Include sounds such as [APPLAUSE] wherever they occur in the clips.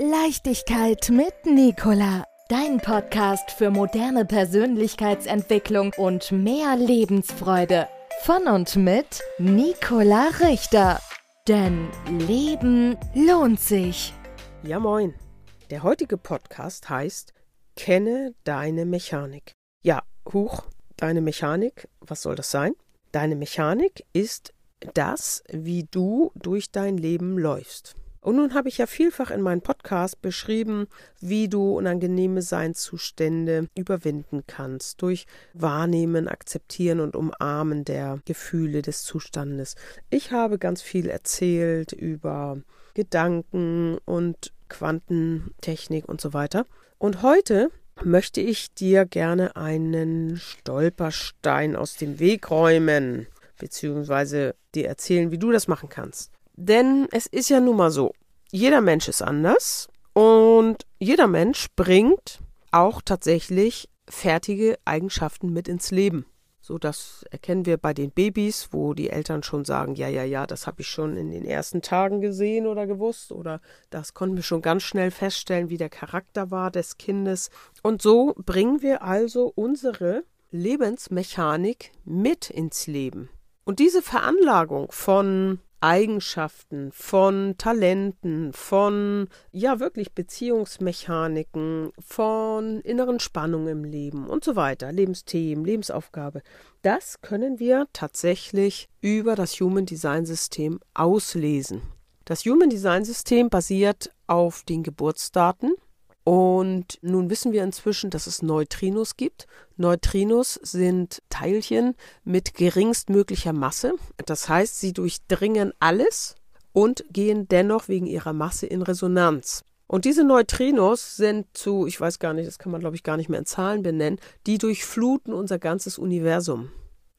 Leichtigkeit mit Nicola. Dein Podcast für moderne Persönlichkeitsentwicklung und mehr Lebensfreude. Von und mit Nicola Richter. Denn Leben lohnt sich. Ja, moin. Der heutige Podcast heißt Kenne deine Mechanik. Ja, huch, deine Mechanik, was soll das sein? Deine Mechanik ist das, wie du durch dein Leben läufst. Und nun habe ich ja vielfach in meinem Podcast beschrieben, wie du unangenehme Seinszustände überwinden kannst durch Wahrnehmen, Akzeptieren und Umarmen der Gefühle des Zustandes. Ich habe ganz viel erzählt über Gedanken und Quantentechnik und so weiter. Und heute möchte ich dir gerne einen Stolperstein aus dem Weg räumen, beziehungsweise dir erzählen, wie du das machen kannst. Denn es ist ja nun mal so, jeder Mensch ist anders und jeder Mensch bringt auch tatsächlich fertige Eigenschaften mit ins Leben. So, das erkennen wir bei den Babys, wo die Eltern schon sagen, ja, ja, ja, das habe ich schon in den ersten Tagen gesehen oder gewusst oder das konnten wir schon ganz schnell feststellen, wie der Charakter war des Kindes. Und so bringen wir also unsere Lebensmechanik mit ins Leben. Und diese Veranlagung von Eigenschaften, von Talenten, von ja wirklich Beziehungsmechaniken, von inneren Spannungen im Leben und so weiter, Lebensthemen, Lebensaufgabe. Das können wir tatsächlich über das Human Design System auslesen. Das Human Design System basiert auf den Geburtsdaten und nun wissen wir inzwischen, dass es Neutrinos gibt. Neutrinos sind Teilchen mit geringstmöglicher Masse. Das heißt, sie durchdringen alles und gehen dennoch wegen ihrer Masse in Resonanz. Und diese Neutrinos sind zu, ich weiß gar nicht, das kann man glaube ich gar nicht mehr in Zahlen benennen, die durchfluten unser ganzes Universum.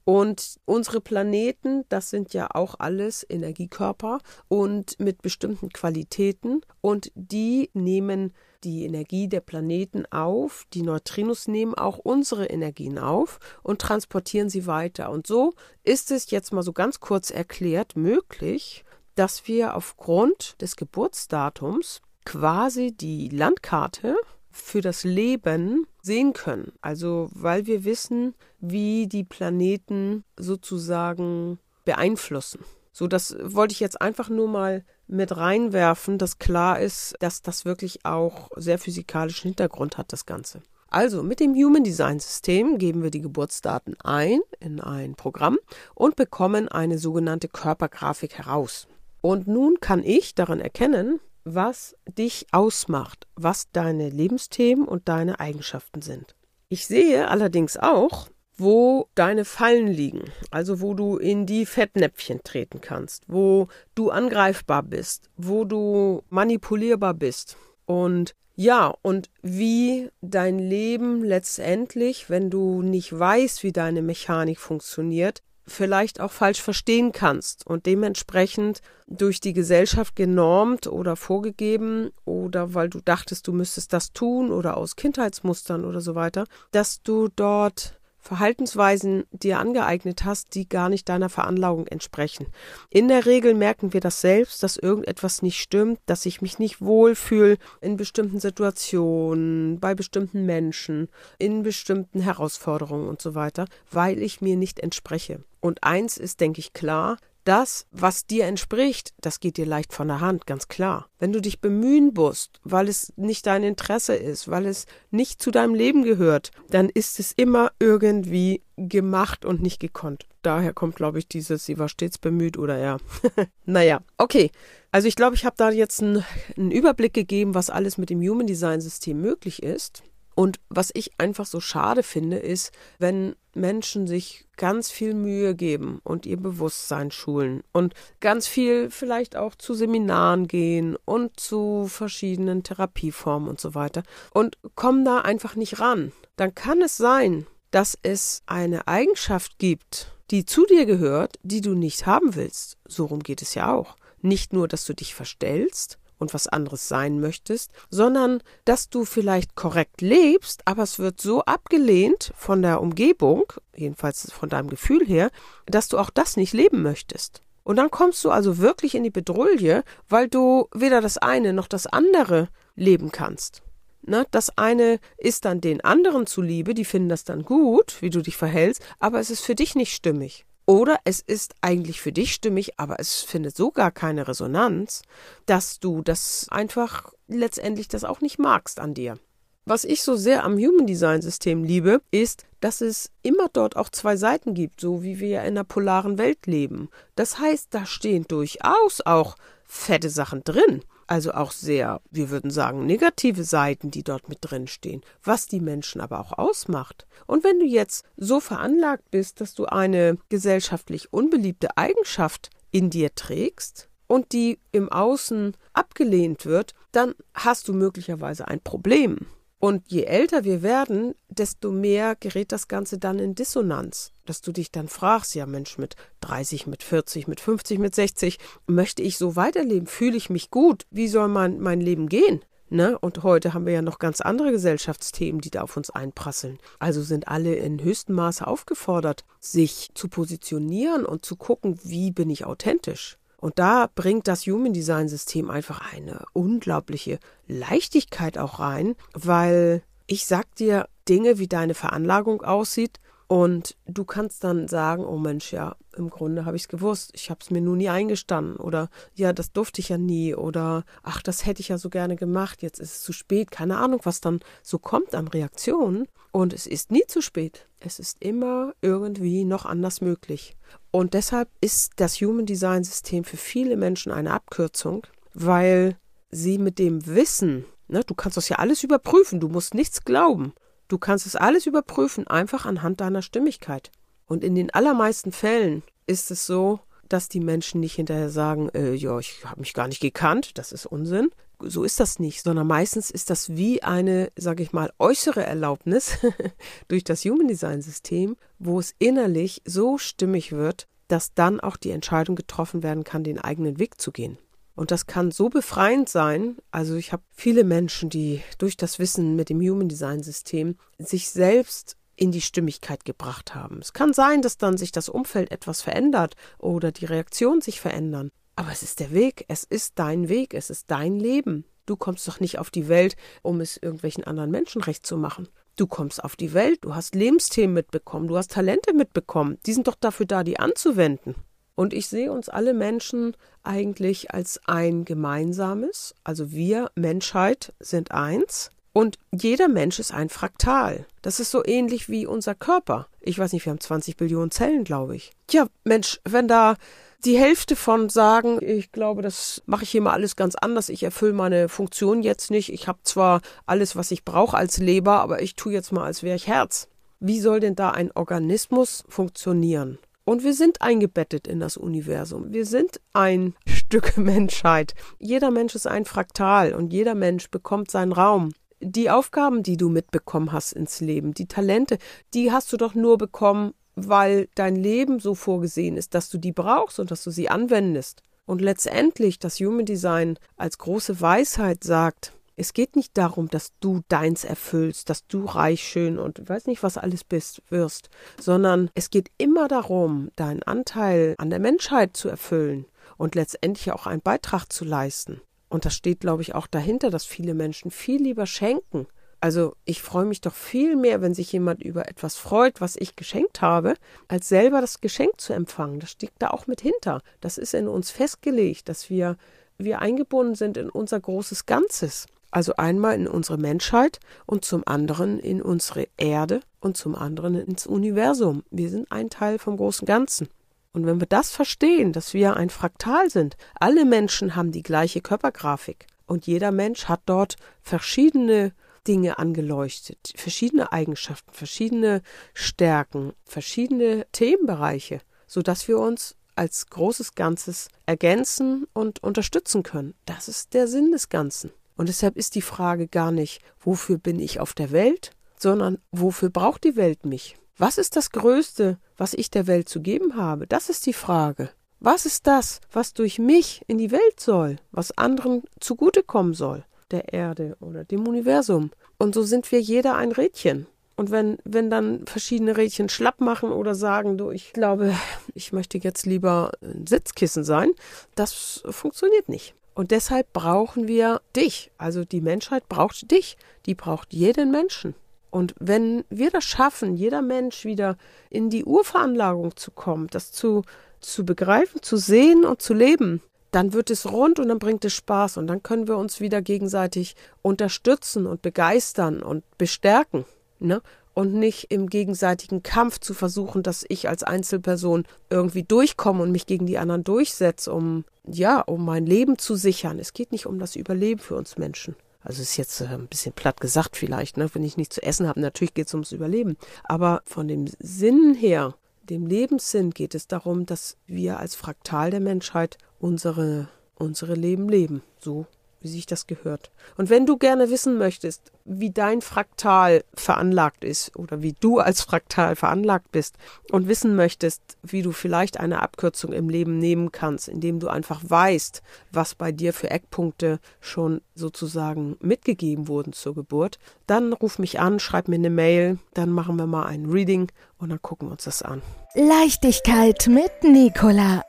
Und unsere Planeten, das sind ja auch alles Energiekörper und mit bestimmten Qualitäten und die nehmen die Energie der Planeten auf, die Neutrinos nehmen auch unsere Energien auf und transportieren sie weiter. Und so ist es jetzt mal so ganz kurz erklärt möglich, dass wir aufgrund des Geburtsdatums quasi die Landkarte für das Leben sehen können. Also weil wir wissen, wie die Planeten sozusagen beeinflussen. So, das wollte ich jetzt einfach nur mal mit reinwerfen, dass klar ist, dass das wirklich auch sehr physikalischen Hintergrund hat, das Ganze. Also mit dem Human Design System geben wir die Geburtsdaten ein in ein Programm und bekommen eine sogenannte Körpergrafik heraus. Und nun kann ich daran erkennen, was dich ausmacht, was deine Lebensthemen und deine Eigenschaften sind. Ich sehe allerdings auch, wo deine Fallen liegen, also wo du in die Fettnäpfchen treten kannst, wo du angreifbar bist, wo du manipulierbar bist. Und ja, und wie dein Leben letztendlich, wenn du nicht weißt, wie deine Mechanik funktioniert, vielleicht auch falsch verstehen kannst und dementsprechend durch die Gesellschaft genormt oder vorgegeben oder weil du dachtest, du müsstest das tun oder aus Kindheitsmustern oder so weiter, dass du dort Verhaltensweisen dir angeeignet hast, die gar nicht deiner Veranlagung entsprechen. In der Regel merken wir das selbst, dass irgendetwas nicht stimmt, dass ich mich nicht wohlfühle in bestimmten Situationen, bei bestimmten Menschen, in bestimmten Herausforderungen und so weiter, weil ich mir nicht entspreche. Und eins ist, denke ich, klar, das, was dir entspricht, das geht dir leicht von der Hand, ganz klar. Wenn du dich bemühen musst, weil es nicht dein Interesse ist, weil es nicht zu deinem Leben gehört, dann ist es immer irgendwie gemacht und nicht gekonnt. Daher kommt, glaube ich, dieses, sie war stets bemüht oder ja. [LAUGHS] naja, okay. Also ich glaube, ich habe da jetzt einen, Überblick gegeben, was alles mit dem Human Design System möglich ist. Und was ich einfach so schade finde, ist, wenn Menschen sich ganz viel Mühe geben und ihr Bewusstsein schulen und ganz viel vielleicht auch zu Seminaren gehen und zu verschiedenen Therapieformen und so weiter und kommen da einfach nicht ran. Dann kann es sein, dass es eine Eigenschaft gibt, die zu dir gehört, die du nicht haben willst. So rum geht es ja auch. Nicht nur, dass du dich verstellst, und was anderes sein möchtest, sondern dass du vielleicht korrekt lebst, aber es wird so abgelehnt von der Umgebung, jedenfalls von deinem Gefühl her, dass du auch das nicht leben möchtest. Und dann kommst du also wirklich in die Bedrulle, weil du weder das eine noch das andere leben kannst. Ne, das eine ist dann den anderen zuliebe, die finden das dann gut, wie du dich verhältst, aber es ist für dich nicht stimmig. Oder es ist eigentlich für dich stimmig, aber es findet so gar keine Resonanz, dass du das einfach letztendlich das auch nicht magst an dir. Was ich so sehr am Human Design System liebe, ist, dass es immer dort auch zwei Seiten gibt, so wie wir ja in einer polaren Welt leben. Das heißt, da stehen durchaus auch fette Sachen drin. Also auch sehr, wir würden sagen, negative Seiten, die dort mit drin stehen, was die Menschen aber auch ausmacht. Und wenn du jetzt so veranlagt bist, dass du eine gesellschaftlich unbeliebte Eigenschaft in dir trägst und die im Außen abgelehnt wird, dann hast du möglicherweise ein Problem. Und je älter wir werden, desto mehr gerät das Ganze dann in Dissonanz, dass du dich dann fragst, ja Mensch, mit 30, mit 40, mit 50, mit 60, möchte ich so weiterleben? Fühle ich mich gut? Wie soll mein, mein Leben gehen? Ne? Und heute haben wir ja noch ganz andere Gesellschaftsthemen, die da auf uns einprasseln. Also sind alle in höchstem Maße aufgefordert, sich zu positionieren und zu gucken, wie bin ich authentisch. Und da bringt das Human Design System einfach eine unglaubliche Leichtigkeit auch rein, weil ich sag dir Dinge, wie deine Veranlagung aussieht, und du kannst dann sagen, oh Mensch, ja, im Grunde habe ich es gewusst, ich habe es mir nur nie eingestanden oder ja, das durfte ich ja nie oder ach, das hätte ich ja so gerne gemacht, jetzt ist es zu spät, keine Ahnung, was dann so kommt an Reaktionen. Und es ist nie zu spät. Es ist immer irgendwie noch anders möglich. Und deshalb ist das Human Design System für viele Menschen eine Abkürzung, weil sie mit dem Wissen, ne, du kannst das ja alles überprüfen, du musst nichts glauben. Du kannst es alles überprüfen, einfach anhand deiner Stimmigkeit. Und in den allermeisten Fällen ist es so, dass die Menschen nicht hinterher sagen, äh, ja, ich habe mich gar nicht gekannt, das ist Unsinn. So ist das nicht, sondern meistens ist das wie eine, sage ich mal, äußere Erlaubnis [LAUGHS] durch das Human Design System, wo es innerlich so stimmig wird, dass dann auch die Entscheidung getroffen werden kann, den eigenen Weg zu gehen. Und das kann so befreiend sein. Also ich habe viele Menschen, die durch das Wissen mit dem Human Design System sich selbst in die Stimmigkeit gebracht haben. Es kann sein, dass dann sich das Umfeld etwas verändert oder die Reaktionen sich verändern. Aber es ist der Weg, es ist dein Weg, es ist dein Leben. Du kommst doch nicht auf die Welt, um es irgendwelchen anderen Menschen recht zu machen. Du kommst auf die Welt, du hast Lebensthemen mitbekommen, du hast Talente mitbekommen. Die sind doch dafür da, die anzuwenden. Und ich sehe uns alle Menschen eigentlich als ein gemeinsames, also wir Menschheit sind eins und jeder Mensch ist ein Fraktal. Das ist so ähnlich wie unser Körper. Ich weiß nicht, wir haben 20 Billionen Zellen, glaube ich. Tja, Mensch, wenn da die Hälfte von sagen, ich glaube, das mache ich hier mal alles ganz anders, ich erfülle meine Funktion jetzt nicht, ich habe zwar alles, was ich brauche als Leber, aber ich tue jetzt mal, als wäre ich Herz. Wie soll denn da ein Organismus funktionieren? Und wir sind eingebettet in das Universum. Wir sind ein [LAUGHS] Stück Menschheit. Jeder Mensch ist ein Fraktal und jeder Mensch bekommt seinen Raum. Die Aufgaben, die du mitbekommen hast ins Leben, die Talente, die hast du doch nur bekommen, weil dein Leben so vorgesehen ist, dass du die brauchst und dass du sie anwendest. Und letztendlich das Human Design als große Weisheit sagt, es geht nicht darum, dass du deins erfüllst, dass du reich, schön und weiß nicht, was alles bist, wirst, sondern es geht immer darum, deinen Anteil an der Menschheit zu erfüllen und letztendlich auch einen Beitrag zu leisten. Und das steht, glaube ich, auch dahinter, dass viele Menschen viel lieber schenken. Also ich freue mich doch viel mehr, wenn sich jemand über etwas freut, was ich geschenkt habe, als selber das Geschenk zu empfangen. Das steckt da auch mit hinter. Das ist in uns festgelegt, dass wir, wir eingebunden sind in unser großes Ganzes. Also einmal in unsere Menschheit und zum anderen in unsere Erde und zum anderen ins Universum. Wir sind ein Teil vom großen Ganzen. Und wenn wir das verstehen, dass wir ein Fraktal sind, alle Menschen haben die gleiche Körpergrafik und jeder Mensch hat dort verschiedene Dinge angeleuchtet, verschiedene Eigenschaften, verschiedene Stärken, verschiedene Themenbereiche, sodass wir uns als großes Ganzes ergänzen und unterstützen können. Das ist der Sinn des Ganzen. Und deshalb ist die Frage gar nicht, wofür bin ich auf der Welt, sondern wofür braucht die Welt mich? Was ist das Größte, was ich der Welt zu geben habe? Das ist die Frage. Was ist das, was durch mich in die Welt soll, was anderen zugutekommen soll, der Erde oder dem Universum? Und so sind wir jeder ein Rädchen. Und wenn, wenn dann verschiedene Rädchen schlapp machen oder sagen, du, ich glaube, ich möchte jetzt lieber ein Sitzkissen sein, das funktioniert nicht. Und deshalb brauchen wir dich. Also die Menschheit braucht dich. Die braucht jeden Menschen. Und wenn wir das schaffen, jeder Mensch wieder in die Urveranlagung zu kommen, das zu, zu begreifen, zu sehen und zu leben, dann wird es rund und dann bringt es Spaß und dann können wir uns wieder gegenseitig unterstützen und begeistern und bestärken. Ne? Und nicht im gegenseitigen Kampf zu versuchen, dass ich als Einzelperson irgendwie durchkomme und mich gegen die anderen durchsetze, um ja, um mein Leben zu sichern. Es geht nicht um das Überleben für uns Menschen. Also ist jetzt äh, ein bisschen platt gesagt vielleicht, ne? wenn ich nichts zu essen habe, natürlich geht es ums Überleben. Aber von dem Sinn her, dem Lebenssinn geht es darum, dass wir als Fraktal der Menschheit unsere, unsere Leben leben. So wie sich das gehört. Und wenn du gerne wissen möchtest, wie dein Fraktal veranlagt ist oder wie du als Fraktal veranlagt bist und wissen möchtest, wie du vielleicht eine Abkürzung im Leben nehmen kannst, indem du einfach weißt, was bei dir für Eckpunkte schon sozusagen mitgegeben wurden zur Geburt, dann ruf mich an, schreib mir eine Mail, dann machen wir mal ein Reading und dann gucken wir uns das an. Leichtigkeit mit Nicola